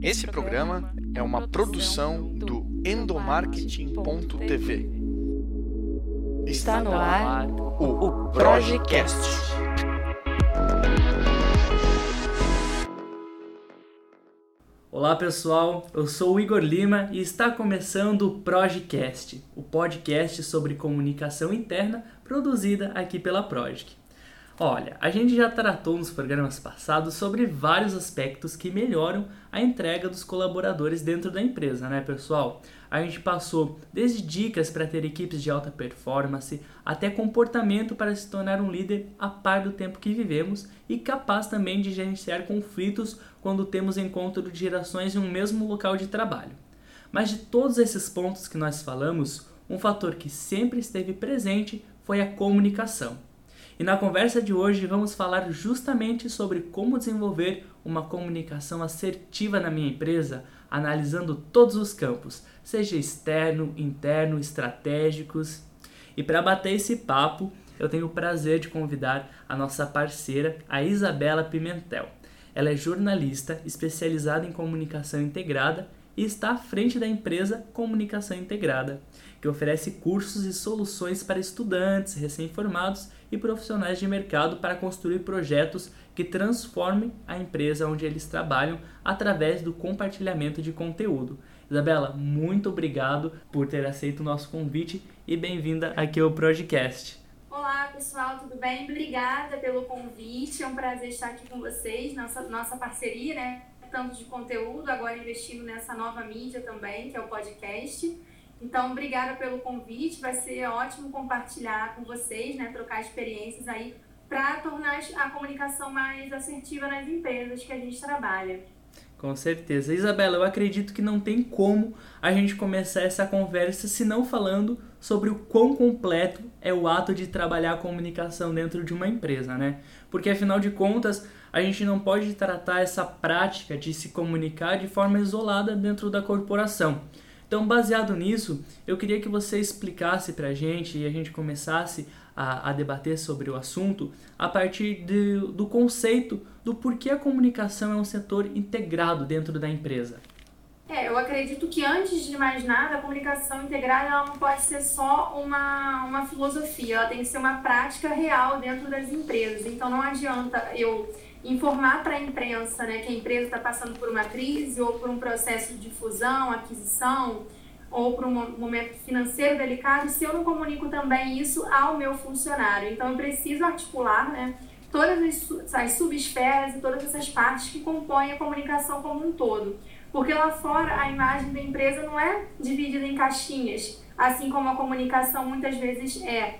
Esse programa é uma produção do endomarketing.tv. Está no ar o Projecast. Olá pessoal, eu sou o Igor Lima e está começando o Projecast, o podcast sobre comunicação interna produzida aqui pela Project. Olha, a gente já tratou nos programas passados sobre vários aspectos que melhoram a entrega dos colaboradores dentro da empresa, né, pessoal? A gente passou desde dicas para ter equipes de alta performance até comportamento para se tornar um líder a par do tempo que vivemos e capaz também de gerenciar conflitos quando temos encontro de gerações em um mesmo local de trabalho. Mas de todos esses pontos que nós falamos, um fator que sempre esteve presente foi a comunicação. E na conversa de hoje vamos falar justamente sobre como desenvolver uma comunicação assertiva na minha empresa, analisando todos os campos, seja externo, interno, estratégicos. E para bater esse papo, eu tenho o prazer de convidar a nossa parceira, a Isabela Pimentel. Ela é jornalista especializada em comunicação integrada e está à frente da empresa Comunicação Integrada, que oferece cursos e soluções para estudantes, recém-formados e profissionais de mercado para construir projetos que transformem a empresa onde eles trabalham através do compartilhamento de conteúdo. Isabela, muito obrigado por ter aceito o nosso convite e bem-vinda aqui ao Projecast. Olá pessoal, tudo bem? Obrigada pelo convite, é um prazer estar aqui com vocês, nossa, nossa parceria, né? Tanto de conteúdo, agora investindo nessa nova mídia também, que é o podcast. Então, obrigada pelo convite. Vai ser ótimo compartilhar com vocês, né, trocar experiências aí para tornar a comunicação mais assertiva nas empresas que a gente trabalha. Com certeza. Isabela, eu acredito que não tem como a gente começar essa conversa se não falando sobre o quão completo é o ato de trabalhar a comunicação dentro de uma empresa, né? Porque afinal de contas, a gente não pode tratar essa prática de se comunicar de forma isolada dentro da corporação. Então, baseado nisso, eu queria que você explicasse para a gente e a gente começasse a, a, debater sobre o assunto a partir de, do conceito do porquê a comunicação é um setor integrado dentro da empresa. É, eu acredito que antes de mais nada, a comunicação integrada ela não pode ser só uma, uma filosofia, ela tem que ser uma prática real dentro das empresas. Então não adianta eu informar para a imprensa né, que a empresa está passando por uma crise ou por um processo de fusão, aquisição ou por um momento financeiro delicado se eu não comunico também isso ao meu funcionário. Então eu preciso articular né, todas as, as subesferas e todas essas partes que compõem a comunicação como um todo. Porque lá fora a imagem da empresa não é dividida em caixinhas, assim como a comunicação muitas vezes é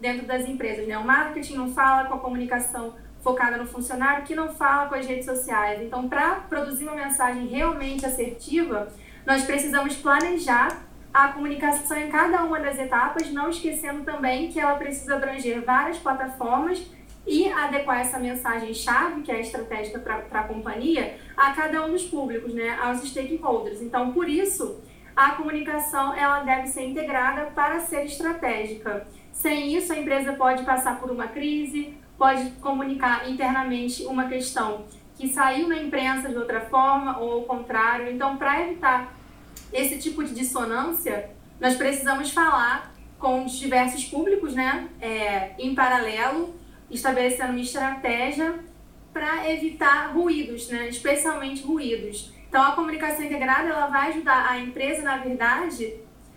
dentro das empresas. Né? O marketing não fala com a comunicação focada no funcionário que não fala com as redes sociais. Então, para produzir uma mensagem realmente assertiva, nós precisamos planejar a comunicação em cada uma das etapas, não esquecendo também que ela precisa abranger várias plataformas e adequar essa mensagem-chave, que é estratégica para a companhia, a cada um dos públicos, né, aos stakeholders. Então, por isso, a comunicação ela deve ser integrada para ser estratégica. Sem isso, a empresa pode passar por uma crise, pode comunicar internamente uma questão que saiu na imprensa de outra forma ou ao contrário. Então, para evitar esse tipo de dissonância, nós precisamos falar com os diversos públicos, né, é, em paralelo, estabelecendo uma estratégia para evitar ruídos, né, especialmente ruídos. Então, a comunicação integrada ela vai ajudar a empresa, na verdade,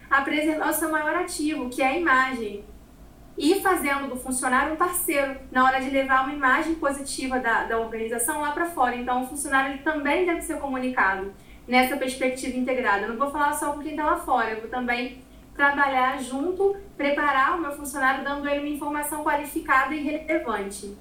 a preservar o seu maior ativo, que é a imagem e fazendo do funcionário um parceiro na hora de levar uma imagem positiva da, da organização lá para fora. Então, o funcionário ele também deve ser comunicado nessa perspectiva integrada. Eu não vou falar só com quem está lá fora, eu vou também trabalhar junto, preparar o meu funcionário, dando ele uma informação qualificada e relevante.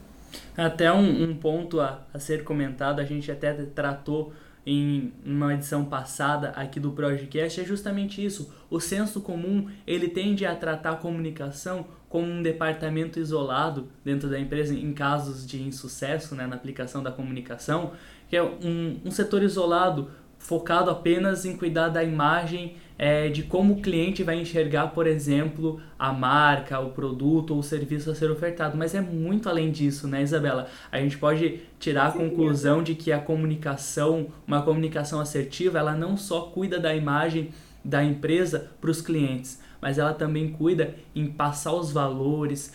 Até um, um ponto a, a ser comentado, a gente até tratou em uma edição passada aqui do Projecast é justamente isso. O senso comum ele tende a tratar a comunicação como um departamento isolado dentro da empresa em casos de insucesso né, na aplicação da comunicação, que é um, um setor isolado focado apenas em cuidar da imagem é, de como o cliente vai enxergar, por exemplo, a marca, o produto ou o serviço a ser ofertado. Mas é muito além disso, né, Isabela? A gente pode tirar a conclusão de que a comunicação, uma comunicação assertiva, ela não só cuida da imagem da empresa para os clientes, mas ela também cuida em passar os valores,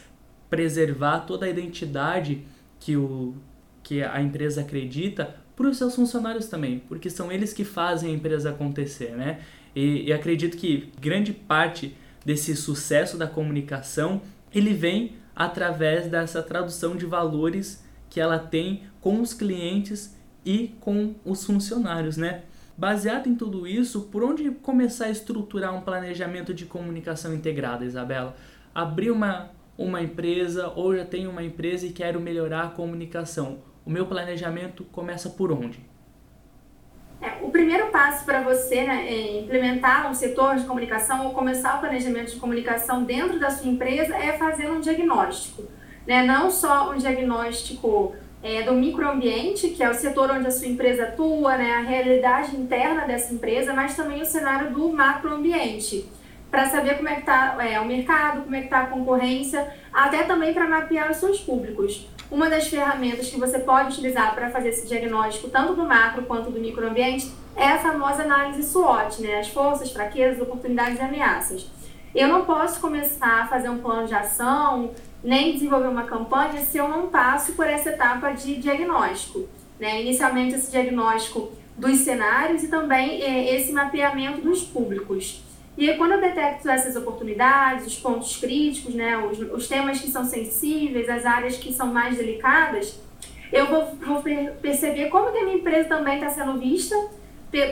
preservar toda a identidade que, o, que a empresa acredita para os seus funcionários também, porque são eles que fazem a empresa acontecer, né? E, e acredito que grande parte desse sucesso da comunicação ele vem através dessa tradução de valores que ela tem com os clientes e com os funcionários, né? Baseado em tudo isso, por onde começar a estruturar um planejamento de comunicação integrada, Isabela? Abrir uma, uma empresa ou já tenho uma empresa e quero melhorar a comunicação. O meu planejamento começa por onde? É, o primeiro passo para você né, é implementar um setor de comunicação ou começar o planejamento de comunicação dentro da sua empresa é fazer um diagnóstico. Né? Não só um diagnóstico é, do microambiente, que é o setor onde a sua empresa atua, né, a realidade interna dessa empresa, mas também o cenário do macroambiente, para saber como é que está é, o mercado, como é que está a concorrência, até também para mapear os seus públicos. Uma das ferramentas que você pode utilizar para fazer esse diagnóstico, tanto do macro quanto do microambiente, é a famosa análise SWOT, né? as forças, fraquezas, oportunidades e ameaças. Eu não posso começar a fazer um plano de ação, nem desenvolver uma campanha, se eu não passo por essa etapa de diagnóstico. Né? Inicialmente, esse diagnóstico dos cenários e também é, esse mapeamento dos públicos. E aí, quando eu detecto essas oportunidades, os pontos críticos, né, os, os temas que são sensíveis, as áreas que são mais delicadas, eu vou, vou perceber como que a minha empresa também está sendo vista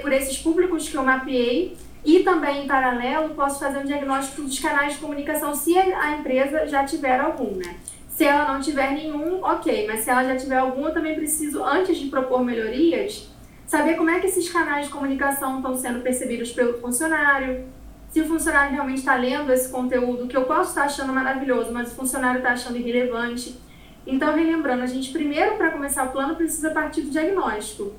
por esses públicos que eu mapeei e também, em paralelo, posso fazer um diagnóstico dos canais de comunicação se a empresa já tiver algum, né? Se ela não tiver nenhum, ok, mas se ela já tiver algum, eu também preciso, antes de propor melhorias, saber como é que esses canais de comunicação estão sendo percebidos pelo funcionário, se o funcionário realmente está lendo esse conteúdo, que eu posso estar achando maravilhoso, mas o funcionário está achando irrelevante. Então, relembrando, a gente primeiro, para começar o plano, precisa partir do diagnóstico.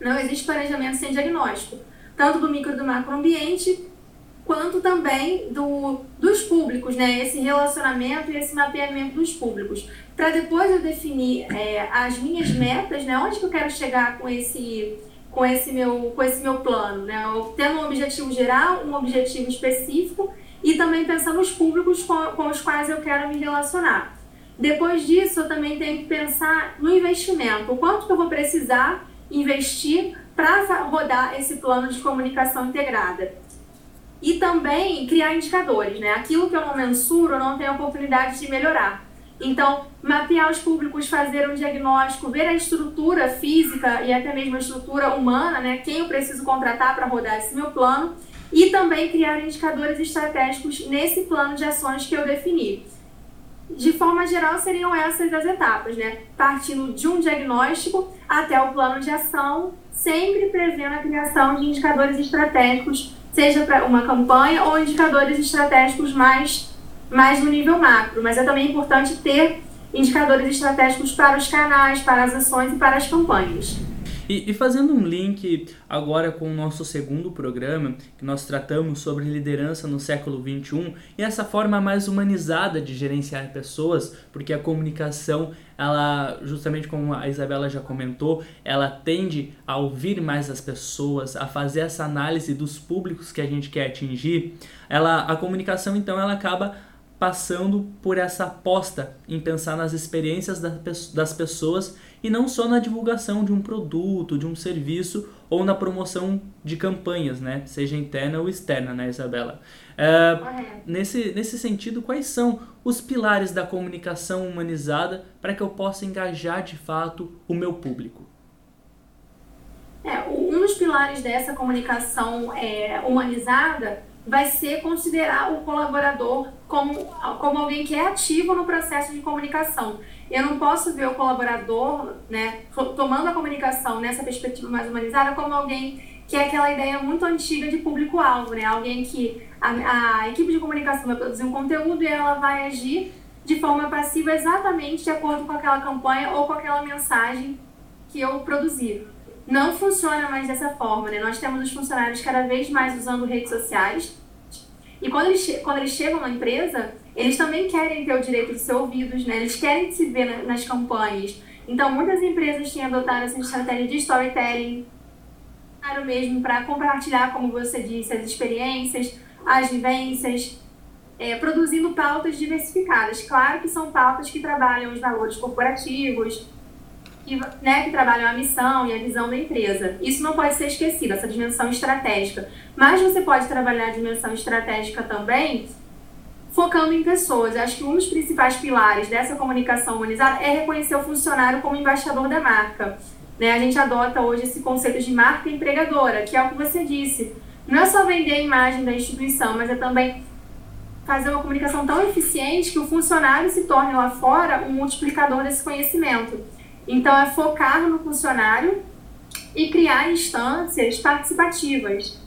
Não existe planejamento sem diagnóstico, tanto do micro e do macroambiente, quanto também do, dos públicos, né? Esse relacionamento e esse mapeamento dos públicos. Para depois eu definir é, as minhas metas, né? Onde que eu quero chegar com esse com esse meu, com esse meu plano, né? Eu tendo um objetivo geral, um objetivo específico e também pensando nos públicos com, com os quais eu quero me relacionar. Depois disso, eu também tenho que pensar no investimento. O quanto que eu vou precisar investir para rodar esse plano de comunicação integrada. E também criar indicadores, né? Aquilo que eu não mensuro, eu não tenho oportunidade de melhorar. Então, mapear os públicos, fazer um diagnóstico, ver a estrutura física e até mesmo a estrutura humana, né? Quem eu preciso contratar para rodar esse meu plano e também criar indicadores estratégicos nesse plano de ações que eu defini. De forma geral, seriam essas as etapas, né? Partindo de um diagnóstico até o plano de ação, sempre prevendo a criação de indicadores estratégicos, seja para uma campanha ou indicadores estratégicos mais mais no nível macro, mas é também importante ter indicadores estratégicos para os canais, para as ações e para as campanhas. E, e, fazendo um link agora com o nosso segundo programa, que nós tratamos sobre liderança no século XXI, e essa forma mais humanizada de gerenciar pessoas, porque a comunicação, ela, justamente como a Isabela já comentou, ela tende a ouvir mais as pessoas, a fazer essa análise dos públicos que a gente quer atingir. Ela, a comunicação, então, ela acaba passando por essa aposta em pensar nas experiências das pessoas e não só na divulgação de um produto, de um serviço ou na promoção de campanhas, né? Seja interna ou externa, né, Isabela? É, nesse, nesse sentido, quais são os pilares da comunicação humanizada para que eu possa engajar de fato o meu público? É, um dos pilares dessa comunicação é, humanizada vai ser considerar o colaborador como, como alguém que é ativo no processo de comunicação. Eu não posso ver o colaborador, né, tomando a comunicação nessa perspectiva mais humanizada, como alguém que é aquela ideia muito antiga de público-alvo, né? Alguém que a, a equipe de comunicação vai produzir um conteúdo e ela vai agir de forma passiva exatamente de acordo com aquela campanha ou com aquela mensagem que eu produzi. Não funciona mais dessa forma, né? Nós temos os funcionários cada vez mais usando redes sociais. E quando eles, quando eles chegam na empresa, eles também querem ter o direito de ser ouvidos, né? Eles querem se ver nas campanhas. Então, muitas empresas têm adotado essa estratégia de storytelling, claro mesmo, para compartilhar, como você disse, as experiências, as vivências, é, produzindo pautas diversificadas. Claro que são pautas que trabalham os valores corporativos, que, né, que trabalham a missão e a visão da empresa. Isso não pode ser esquecido, essa dimensão estratégica. Mas você pode trabalhar a dimensão estratégica também focando em pessoas. Eu acho que um dos principais pilares dessa comunicação humanizada é reconhecer o funcionário como embaixador da marca. Né? A gente adota hoje esse conceito de marca empregadora, que é o que você disse. Não é só vender a imagem da instituição, mas é também fazer uma comunicação tão eficiente que o funcionário se torne lá fora um multiplicador desse conhecimento. Então, é focar no funcionário e criar instâncias participativas,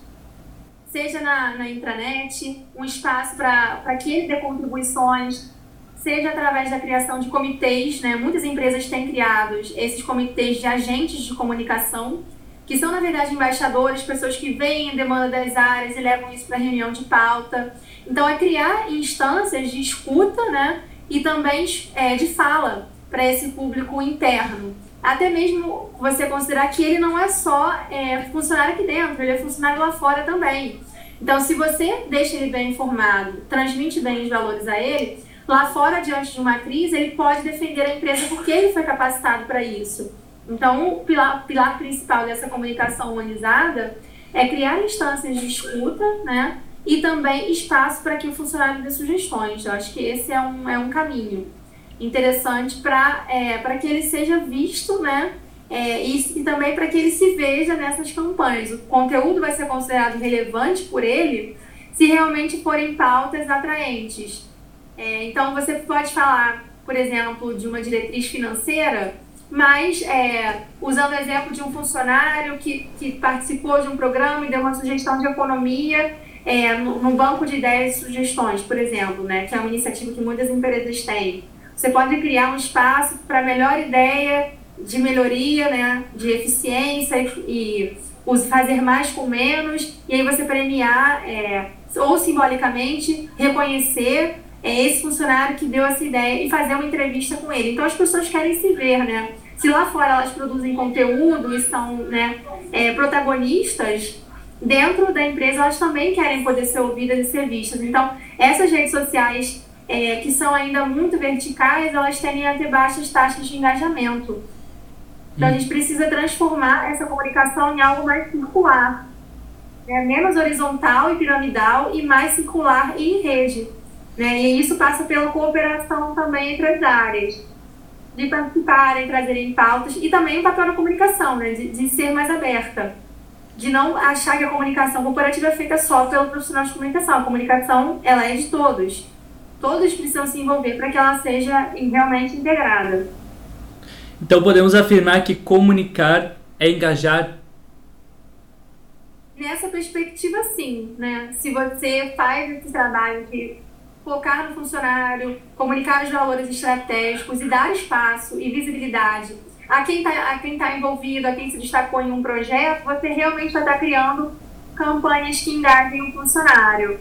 seja na, na intranet, um espaço para que ele dê contribuições, seja através da criação de comitês, né? Muitas empresas têm criado esses comitês de agentes de comunicação, que são, na verdade, embaixadores, pessoas que veem a demanda das áreas e levam isso para reunião de pauta. Então, é criar instâncias de escuta, né? E também é, de fala para esse público interno. Até mesmo você considerar que ele não é só é, funcionário aqui dentro, ele é funcionário lá fora também. Então, se você deixa ele bem informado, transmite bem os valores a ele, lá fora, diante de uma crise, ele pode defender a empresa porque ele foi capacitado para isso. Então, o pilar, pilar principal dessa comunicação humanizada é criar instâncias de escuta, né? E também espaço para que o funcionário dê sugestões. Eu acho que esse é um, é um caminho interessante para é, que ele seja visto, né? É, e, e, também para que ele se veja nessas campanhas. O conteúdo vai ser considerado relevante por ele se realmente forem pautas atraentes. É, então, você pode falar, por exemplo, de uma diretriz financeira, mas é, usando o exemplo de um funcionário que, que participou de um programa e deu uma sugestão de economia é, no, no banco de ideias e sugestões, por exemplo, né, que é uma iniciativa que muitas empresas têm. Você pode criar um espaço para melhor ideia de melhoria, né, de eficiência e, fazer mais com menos, e aí você premiar é, ou simbolicamente reconhecer é, esse funcionário que deu essa ideia e fazer uma entrevista com ele. Então as pessoas querem se ver, né? Se lá fora elas produzem conteúdo e são né, é, protagonistas, dentro da empresa elas também querem poder ser ouvidas e ser vistas. Então essas redes sociais é, que são ainda muito verticais, elas tendem a ter baixas taxas de engajamento. Então, a gente precisa transformar essa comunicação em algo mais circular, né? menos horizontal e piramidal e mais circular e em rede. Né? E isso passa pela cooperação também entre as áreas, de participarem, trazerem pautas e também o papel da comunicação, né? de, de ser mais aberta de não achar que a comunicação corporativa é feita só pelo profissional de comunicação. A comunicação, ela é de todos todos precisam se envolver para que ela seja realmente integrada. Então podemos afirmar que comunicar é engajar? Nessa perspectiva, sim. Né? Se você faz esse trabalho de focar no funcionário, comunicar os valores estratégicos e dar espaço e visibilidade a quem está tá envolvido, a quem se destacou em um projeto, você realmente vai estar tá criando campanhas que engajem o funcionário.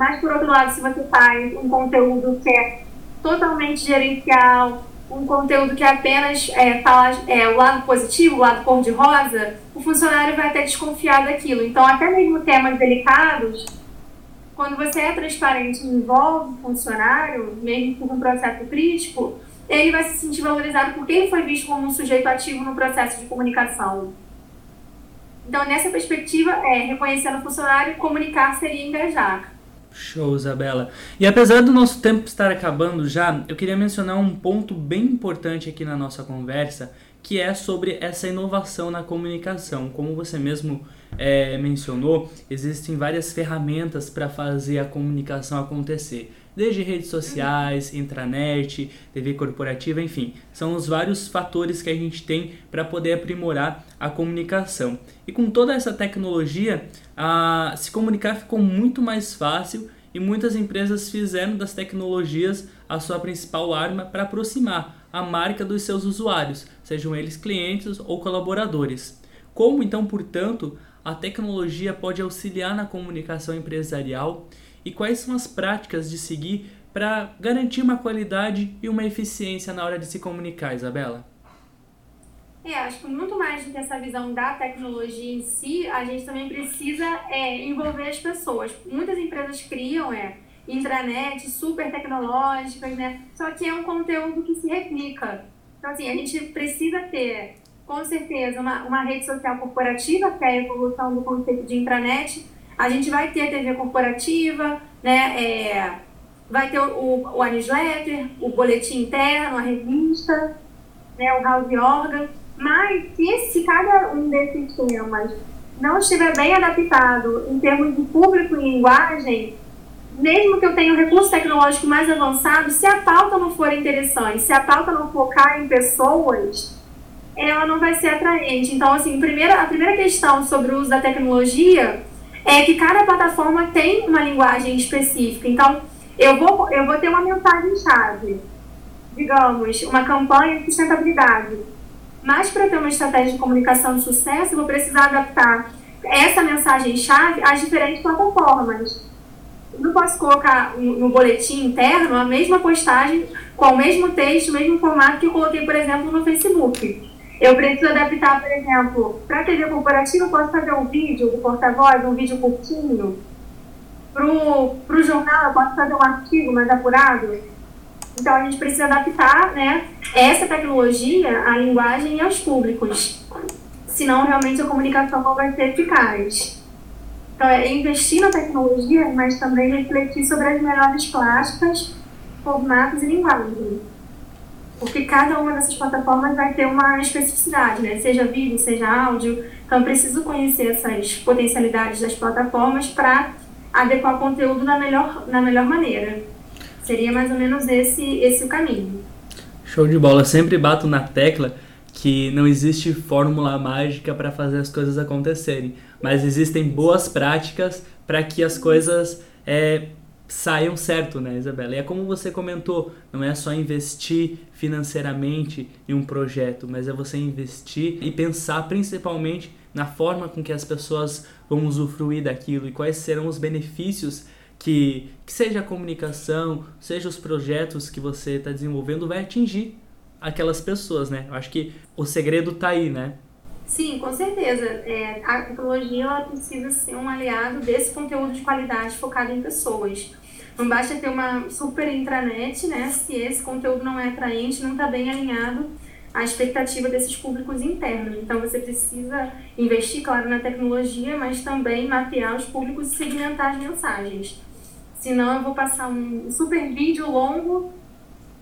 Mas, por outro lado, se você faz um conteúdo que é totalmente gerencial, um conteúdo que apenas é, fala é, o lado positivo, o lado cor-de-rosa, o funcionário vai até desconfiar daquilo. Então, até mesmo temas delicados, quando você é transparente e envolve o funcionário, mesmo por um processo crítico, ele vai se sentir valorizado porque ele foi visto como um sujeito ativo no processo de comunicação. Então, nessa perspectiva, é reconhecendo o funcionário, comunicar seria engajar. Show, Isabela. E apesar do nosso tempo estar acabando já, eu queria mencionar um ponto bem importante aqui na nossa conversa, que é sobre essa inovação na comunicação. Como você mesmo é, mencionou, existem várias ferramentas para fazer a comunicação acontecer. Desde redes sociais, intranet, TV corporativa, enfim, são os vários fatores que a gente tem para poder aprimorar a comunicação. E com toda essa tecnologia, a, se comunicar ficou muito mais fácil e muitas empresas fizeram das tecnologias a sua principal arma para aproximar a marca dos seus usuários, sejam eles clientes ou colaboradores. Como então, portanto, a tecnologia pode auxiliar na comunicação empresarial e quais são as práticas de seguir para garantir uma qualidade e uma eficiência na hora de se comunicar, Isabela? É, acho que muito mais do que essa visão da tecnologia em si, a gente também precisa é, envolver as pessoas. Muitas empresas criam é, intranet super tecnológicas, né? Só que é um conteúdo que se replica. Então, assim, a gente precisa ter, com certeza, uma, uma rede social corporativa, que é a evolução do conceito de intranet. A gente vai ter a TV corporativa, né? É, vai ter o, o, o newsletter, o boletim interno, a revista, né? o house organ. Mas se cada um desses temas não estiver bem adaptado em termos de público e linguagem, mesmo que eu tenha um recurso tecnológico mais avançado, se a pauta não for interessante, se a pauta não focar em pessoas, ela não vai ser atraente. Então, assim, primeira, a primeira questão sobre o uso da tecnologia é que cada plataforma tem uma linguagem específica. Então, eu vou, eu vou ter uma mensagem-chave, digamos, uma campanha de sustentabilidade mas para ter uma estratégia de comunicação de sucesso, eu vou precisar adaptar essa mensagem-chave às diferentes plataformas. não posso colocar no boletim interno a mesma postagem com o mesmo texto, o mesmo formato que eu coloquei, por exemplo, no Facebook. Eu preciso adaptar, por exemplo, para a TV corporativa, eu posso fazer um vídeo do porta-voz, um vídeo curtinho. Para o jornal, eu posso fazer um artigo mais apurado. Então, a gente precisa adaptar né, essa tecnologia à linguagem e aos públicos. Senão, realmente, a comunicação não vai ser eficaz. Então, é investir na tecnologia, mas também refletir sobre as melhores plásticas, formatos e linguagem. Porque cada uma dessas plataformas vai ter uma especificidade, né? seja vídeo, seja áudio. Então, eu preciso conhecer essas potencialidades das plataformas para adequar o conteúdo da melhor, na melhor maneira. Seria mais ou menos esse, esse o caminho. Show de bola. sempre bato na tecla que não existe fórmula mágica para fazer as coisas acontecerem, mas existem boas práticas para que as coisas é, saiam certo, né, Isabela? E é como você comentou, não é só investir financeiramente em um projeto, mas é você investir e pensar principalmente na forma com que as pessoas vão usufruir daquilo e quais serão os benefícios que, que seja a comunicação, seja os projetos que você está desenvolvendo, vai atingir aquelas pessoas, né? Eu acho que o segredo está aí, né? Sim, com certeza. É, a tecnologia ela precisa ser um aliado desse conteúdo de qualidade focado em pessoas. Não basta ter uma super intranet, né? Se esse conteúdo não é atraente, não está bem alinhado à expectativa desses públicos internos. Então você precisa investir, claro, na tecnologia, mas também mapear os públicos e segmentar as mensagens. Senão eu vou passar um super vídeo longo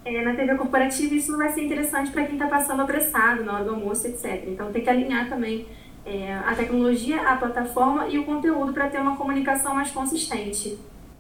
é, na TV corporativa e isso não vai ser interessante para quem está passando apressado na hora do almoço, etc. Então tem que alinhar também é, a tecnologia, a plataforma e o conteúdo para ter uma comunicação mais consistente.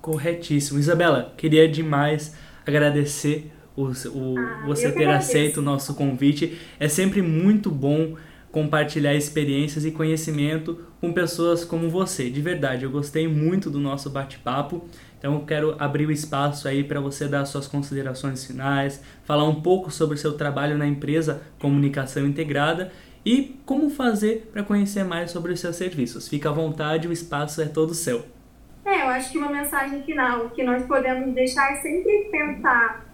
Corretíssimo. Isabela, queria demais agradecer o, o ah, você ter aceito o nosso convite. É sempre muito bom compartilhar experiências e conhecimento com pessoas como você. De verdade, eu gostei muito do nosso bate-papo. Então eu quero abrir o espaço aí para você dar suas considerações finais, falar um pouco sobre o seu trabalho na empresa Comunicação Integrada e como fazer para conhecer mais sobre os seus serviços. Fica à vontade, o espaço é todo seu. É, eu acho que uma mensagem final que nós podemos deixar é sempre pensar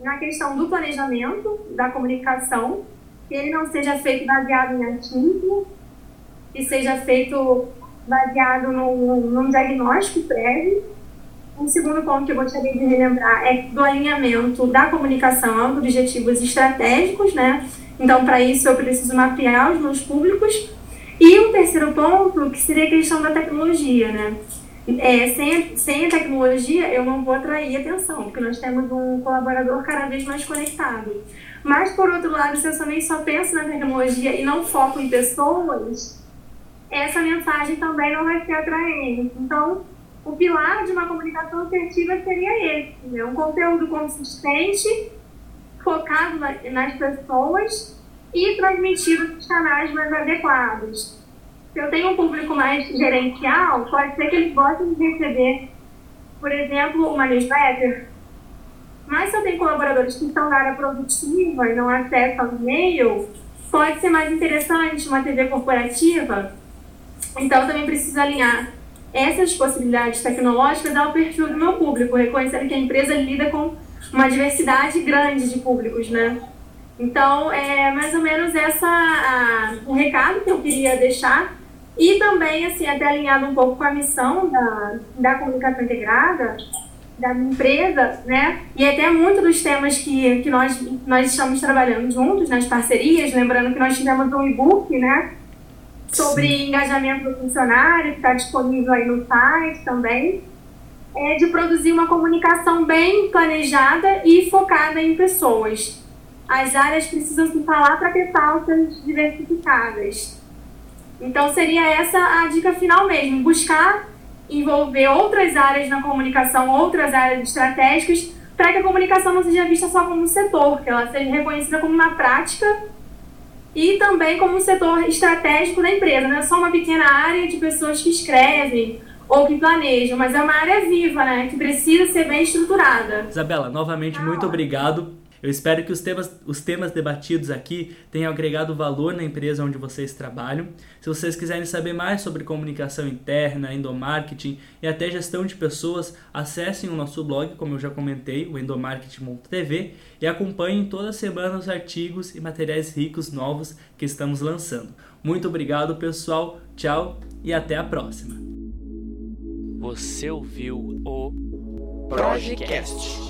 na questão do planejamento da comunicação, que ele não seja feito baseado em achismo, que seja feito baseado num, num diagnóstico prévio um segundo ponto que eu gostaria de relembrar é do alinhamento da comunicação objetivos estratégicos, né? Então, para isso, eu preciso mapear os meus públicos. E um terceiro ponto, que seria a questão da tecnologia, né? É, sem, sem a tecnologia, eu não vou atrair atenção, porque nós temos um colaborador cada vez mais conectado. Mas, por outro lado, se eu também só penso na tecnologia e não foco em pessoas, essa mensagem também não vai ser atraente. Então, o pilar de uma comunicação assertiva seria esse, né? um conteúdo consistente, focado nas pessoas e transmitido nos canais mais adequados. Se eu tenho um público mais gerencial, pode ser que eles gostem de receber, por exemplo, uma newsletter. Mas se eu tenho colaboradores que estão na área produtiva e não acessam e-mail, pode ser mais interessante uma TV corporativa. Então, também preciso alinhar essas possibilidades tecnológicas ao perfil do meu público, reconhecendo que a empresa lida com uma diversidade grande de públicos, né? Então, é mais ou menos essa o recado que eu queria deixar e também, assim, até alinhado um pouco com a missão da, da comunicação integrada, da empresa, né? E até muito dos temas que, que nós, nós estamos trabalhando juntos nas parcerias, lembrando que nós tivemos um e-book, né? Sobre Sim. engajamento do funcionário, que está disponível aí no site também. É de produzir uma comunicação bem planejada e focada em pessoas. As áreas precisam se falar para ter pautas diversificadas. Então seria essa a dica final mesmo, buscar envolver outras áreas na comunicação, outras áreas estratégicas, para que a comunicação não seja vista só como um setor, que ela seja reconhecida como uma prática e também como um setor estratégico da empresa, não é só uma pequena área de pessoas que escrevem ou que planejam, mas é uma área viva, né, que precisa ser bem estruturada. Isabela, novamente, ah. muito obrigado eu espero que os temas, os temas debatidos aqui tenham agregado valor na empresa onde vocês trabalham. Se vocês quiserem saber mais sobre comunicação interna, endomarketing e até gestão de pessoas, acessem o nosso blog, como eu já comentei, o endomarketing.tv, e acompanhem toda semana os artigos e materiais ricos novos que estamos lançando. Muito obrigado, pessoal. Tchau e até a próxima. Você ouviu o Projecast.